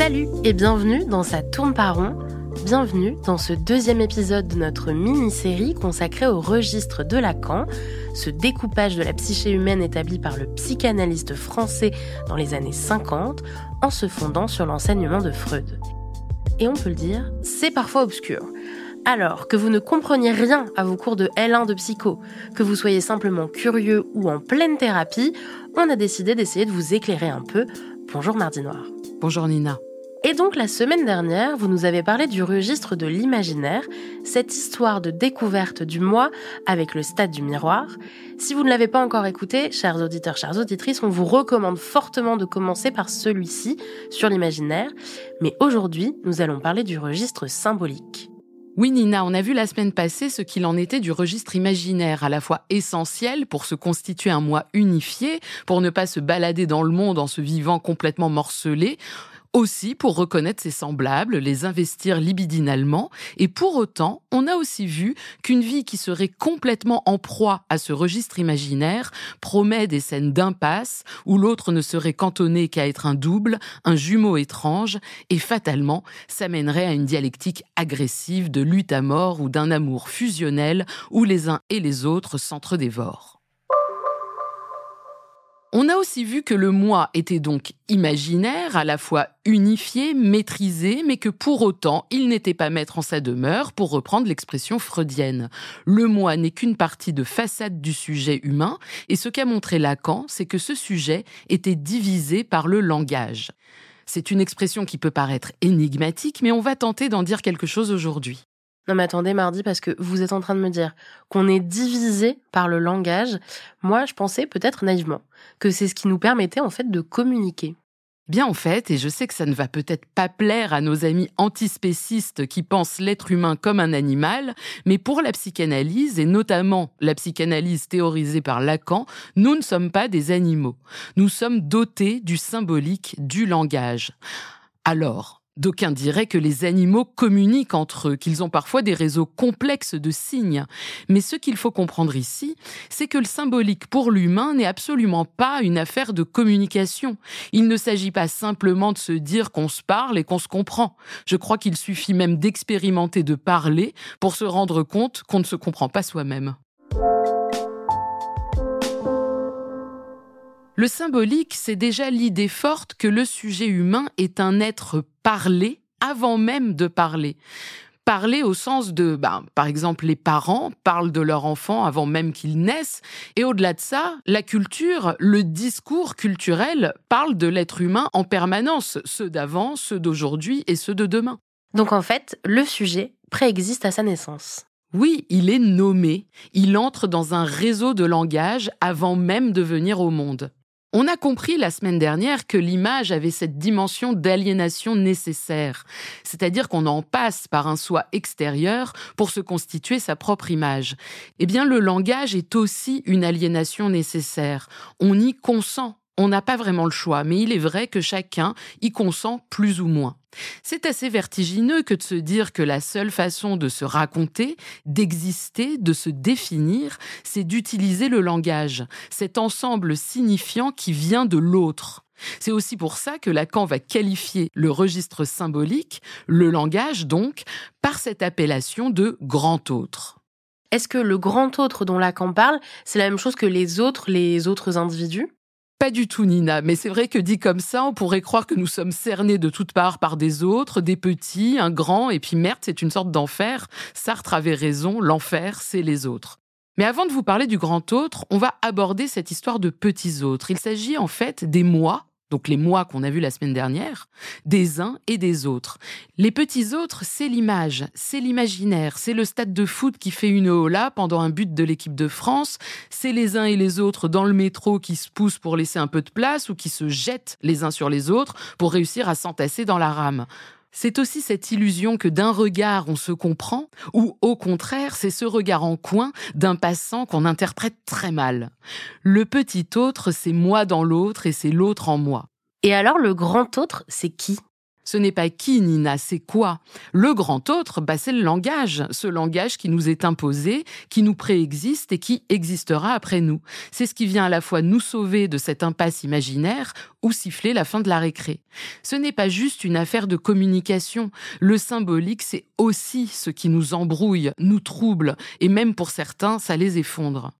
Salut et bienvenue dans Ça tourne par rond. Bienvenue dans ce deuxième épisode de notre mini-série consacrée au registre de Lacan, ce découpage de la psyché humaine établi par le psychanalyste français dans les années 50 en se fondant sur l'enseignement de Freud. Et on peut le dire, c'est parfois obscur. Alors, que vous ne compreniez rien à vos cours de L1 de psycho, que vous soyez simplement curieux ou en pleine thérapie, on a décidé d'essayer de vous éclairer un peu. Bonjour Mardi Noir. Bonjour Nina. Et donc la semaine dernière, vous nous avez parlé du registre de l'imaginaire, cette histoire de découverte du moi avec le stade du miroir. Si vous ne l'avez pas encore écouté, chers auditeurs, chères auditrices, on vous recommande fortement de commencer par celui-ci sur l'imaginaire. Mais aujourd'hui, nous allons parler du registre symbolique. Oui, Nina, on a vu la semaine passée ce qu'il en était du registre imaginaire, à la fois essentiel pour se constituer un moi unifié, pour ne pas se balader dans le monde en se vivant complètement morcelé, aussi pour reconnaître ses semblables, les investir libidinalement, et pour autant, on a aussi vu qu'une vie qui serait complètement en proie à ce registre imaginaire promet des scènes d'impasse où l'autre ne serait cantonné qu'à être un double, un jumeau étrange, et fatalement, ça mènerait à une dialectique agressive de lutte à mort ou d'un amour fusionnel où les uns et les autres s'entredévorent. On a aussi vu que le moi était donc imaginaire, à la fois unifié, maîtrisé, mais que pour autant, il n'était pas maître en sa demeure, pour reprendre l'expression freudienne. Le moi n'est qu'une partie de façade du sujet humain, et ce qu'a montré Lacan, c'est que ce sujet était divisé par le langage. C'est une expression qui peut paraître énigmatique, mais on va tenter d'en dire quelque chose aujourd'hui. Non mais attendez mardi parce que vous êtes en train de me dire qu'on est divisé par le langage. Moi je pensais peut-être naïvement que c'est ce qui nous permettait en fait de communiquer. Bien en fait, et je sais que ça ne va peut-être pas plaire à nos amis antispécistes qui pensent l'être humain comme un animal, mais pour la psychanalyse, et notamment la psychanalyse théorisée par Lacan, nous ne sommes pas des animaux. Nous sommes dotés du symbolique, du langage. Alors, D'aucuns diraient que les animaux communiquent entre eux, qu'ils ont parfois des réseaux complexes de signes. Mais ce qu'il faut comprendre ici, c'est que le symbolique pour l'humain n'est absolument pas une affaire de communication. Il ne s'agit pas simplement de se dire qu'on se parle et qu'on se comprend. Je crois qu'il suffit même d'expérimenter de parler pour se rendre compte qu'on ne se comprend pas soi-même. Le symbolique, c'est déjà l'idée forte que le sujet humain est un être parlé avant même de parler. Parler au sens de, ben, par exemple, les parents parlent de leur enfant avant même qu'ils naissent. Et au-delà de ça, la culture, le discours culturel parle de l'être humain en permanence, ceux d'avant, ceux d'aujourd'hui et ceux de demain. Donc en fait, le sujet préexiste à sa naissance. Oui, il est nommé, il entre dans un réseau de langage avant même de venir au monde. On a compris la semaine dernière que l'image avait cette dimension d'aliénation nécessaire, c'est-à-dire qu'on en passe par un soi extérieur pour se constituer sa propre image. Eh bien, le langage est aussi une aliénation nécessaire. On y consent on n'a pas vraiment le choix, mais il est vrai que chacun y consent plus ou moins. C'est assez vertigineux que de se dire que la seule façon de se raconter, d'exister, de se définir, c'est d'utiliser le langage, cet ensemble signifiant qui vient de l'autre. C'est aussi pour ça que Lacan va qualifier le registre symbolique, le langage donc, par cette appellation de grand autre. Est-ce que le grand autre dont Lacan parle, c'est la même chose que les autres, les autres individus? Pas du tout, Nina, mais c'est vrai que dit comme ça, on pourrait croire que nous sommes cernés de toutes parts par des autres, des petits, un grand, et puis merde, c'est une sorte d'enfer. Sartre avait raison, l'enfer, c'est les autres. Mais avant de vous parler du grand autre, on va aborder cette histoire de petits autres. Il s'agit en fait des moi donc les moi qu'on a vus la semaine dernière, des uns et des autres. Les petits autres, c'est l'image, c'est l'imaginaire, c'est le stade de foot qui fait une hola pendant un but de l'équipe de France, c'est les uns et les autres dans le métro qui se poussent pour laisser un peu de place ou qui se jettent les uns sur les autres pour réussir à s'entasser dans la rame. C'est aussi cette illusion que d'un regard on se comprend, ou au contraire, c'est ce regard en coin d'un passant qu'on interprète très mal. Le petit autre, c'est moi dans l'autre et c'est l'autre en moi. Et alors le grand autre, c'est qui? Ce n'est pas qui, Nina, c'est quoi Le grand autre, bah, c'est le langage, ce langage qui nous est imposé, qui nous préexiste et qui existera après nous. C'est ce qui vient à la fois nous sauver de cette impasse imaginaire ou siffler la fin de la récré. Ce n'est pas juste une affaire de communication. Le symbolique, c'est aussi ce qui nous embrouille, nous trouble, et même pour certains, ça les effondre.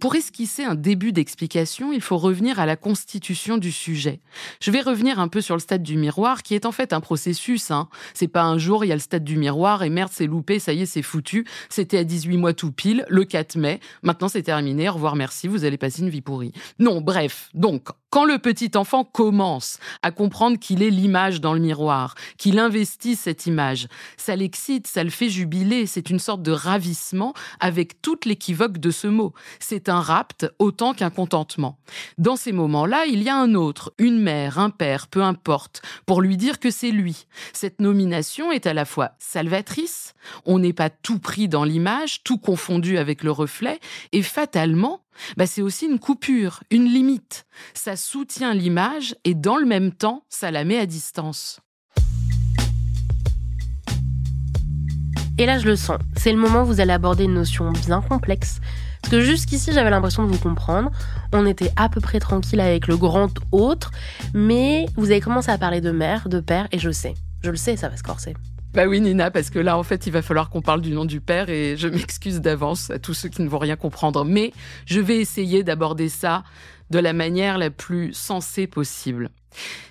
Pour esquisser un début d'explication, il faut revenir à la constitution du sujet. Je vais revenir un peu sur le stade du miroir, qui est en fait un processus. Hein. C'est pas un jour, il y a le stade du miroir et merde, c'est loupé, ça y est, c'est foutu. C'était à 18 mois tout pile, le 4 mai. Maintenant, c'est terminé. Au revoir, merci, vous allez passer une vie pourrie. Non, bref. Donc, quand le petit enfant commence à comprendre qu'il est l'image dans le miroir, qu'il investit cette image, ça l'excite, ça le fait jubiler, c'est une sorte de ravissement avec toute l'équivoque de ce mot. C'est un rapt autant qu'un contentement. Dans ces moments-là, il y a un autre, une mère, un père, peu importe, pour lui dire que c'est lui. Cette nomination est à la fois salvatrice, on n'est pas tout pris dans l'image, tout confondu avec le reflet, et fatalement, bah, c'est aussi une coupure, une limite. Ça soutient l'image et dans le même temps, ça la met à distance. Et là, je le sens. C'est le moment où vous allez aborder une notion bien complexe. Parce que jusqu'ici, j'avais l'impression de vous comprendre. On était à peu près tranquille avec le grand autre. Mais vous avez commencé à parler de mère, de père, et je sais. Je le sais, ça va se corser. Bah oui, Nina, parce que là, en fait, il va falloir qu'on parle du nom du père et je m'excuse d'avance à tous ceux qui ne vont rien comprendre. Mais je vais essayer d'aborder ça de la manière la plus sensée possible.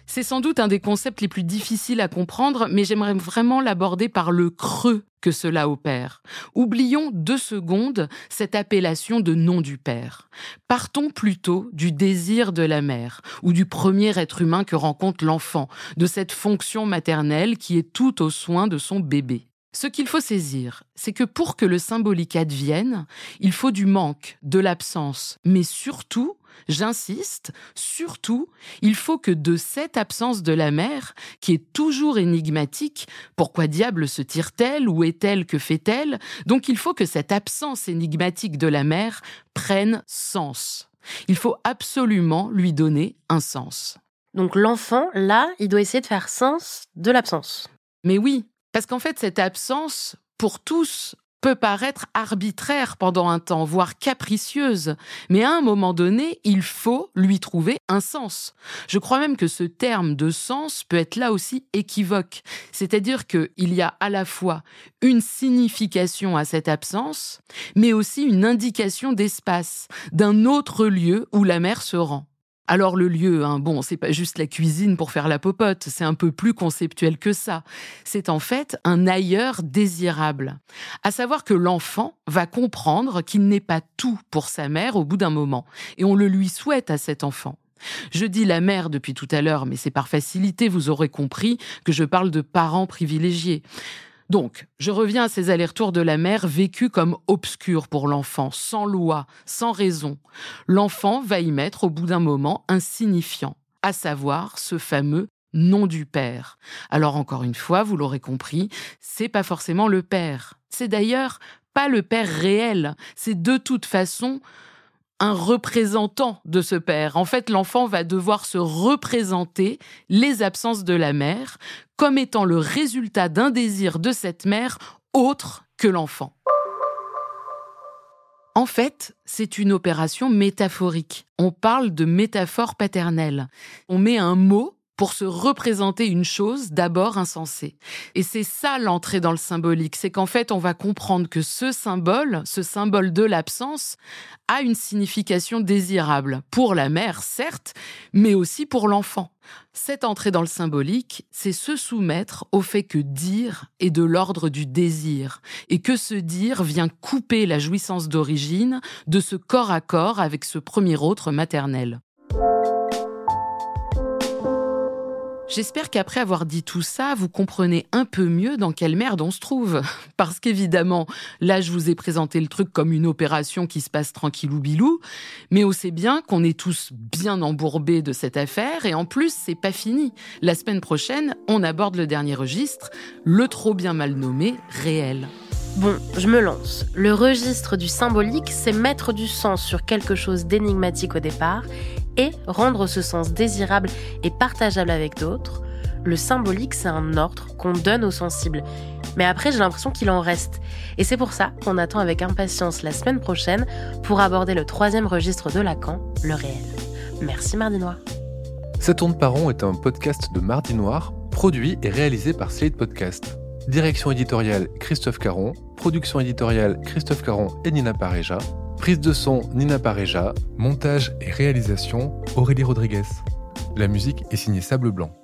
C'est sans doute un des concepts les plus difficiles à comprendre, mais j'aimerais vraiment l'aborder par le creux que cela opère. Oublions deux secondes cette appellation de nom du père. Partons plutôt du désir de la mère, ou du premier être humain que rencontre l'enfant, de cette fonction maternelle qui est tout aux soins de son bébé. Ce qu'il faut saisir, c'est que pour que le symbolique advienne, il faut du manque, de l'absence, mais surtout J'insiste, surtout, il faut que de cette absence de la mère, qui est toujours énigmatique, pourquoi diable se tire-t-elle, où est-elle, que fait-elle, donc il faut que cette absence énigmatique de la mère prenne sens. Il faut absolument lui donner un sens. Donc l'enfant, là, il doit essayer de faire sens de l'absence. Mais oui, parce qu'en fait, cette absence, pour tous, peut paraître arbitraire pendant un temps, voire capricieuse, mais à un moment donné, il faut lui trouver un sens. Je crois même que ce terme de sens peut être là aussi équivoque, c'est-à-dire qu'il y a à la fois une signification à cette absence, mais aussi une indication d'espace, d'un autre lieu où la mère se rend. Alors le lieu, hein, bon, c'est pas juste la cuisine pour faire la popote, c'est un peu plus conceptuel que ça. C'est en fait un ailleurs désirable. À savoir que l'enfant va comprendre qu'il n'est pas tout pour sa mère au bout d'un moment, et on le lui souhaite à cet enfant. Je dis la mère depuis tout à l'heure, mais c'est par facilité, vous aurez compris que je parle de parents privilégiés. Donc, je reviens à ces allers-retours de la mère vécus comme obscurs pour l'enfant, sans loi, sans raison. L'enfant va y mettre au bout d'un moment un signifiant, à savoir ce fameux nom du père. Alors encore une fois, vous l'aurez compris, c'est pas forcément le père. C'est d'ailleurs pas le père réel. C'est de toute façon un représentant de ce père. En fait, l'enfant va devoir se représenter les absences de la mère comme étant le résultat d'un désir de cette mère autre que l'enfant. En fait, c'est une opération métaphorique. On parle de métaphore paternelle. On met un mot pour se représenter une chose d'abord insensée. Et c'est ça l'entrée dans le symbolique, c'est qu'en fait on va comprendre que ce symbole, ce symbole de l'absence, a une signification désirable, pour la mère certes, mais aussi pour l'enfant. Cette entrée dans le symbolique, c'est se soumettre au fait que dire est de l'ordre du désir, et que ce dire vient couper la jouissance d'origine de ce corps à corps avec ce premier autre maternel. J'espère qu'après avoir dit tout ça, vous comprenez un peu mieux dans quelle merde on se trouve. Parce qu'évidemment, là, je vous ai présenté le truc comme une opération qui se passe tranquillou bilou, mais on sait bien qu'on est tous bien embourbés de cette affaire, et en plus, c'est pas fini. La semaine prochaine, on aborde le dernier registre, le trop bien mal nommé réel. Bon, je me lance. Le registre du symbolique, c'est mettre du sens sur quelque chose d'énigmatique au départ et rendre ce sens désirable et partageable avec d'autres. Le symbolique, c'est un ordre qu'on donne aux sensibles. Mais après, j'ai l'impression qu'il en reste. Et c'est pour ça qu'on attend avec impatience la semaine prochaine pour aborder le troisième registre de Lacan, le réel. Merci Mardi Noir. Ça tourne par rond est un podcast de Mardi Noir, produit et réalisé par Slate Podcast. Direction éditoriale Christophe Caron, production éditoriale Christophe Caron et Nina Pareja, prise de son Nina Pareja, montage et réalisation Aurélie Rodriguez. La musique est signée Sable Blanc.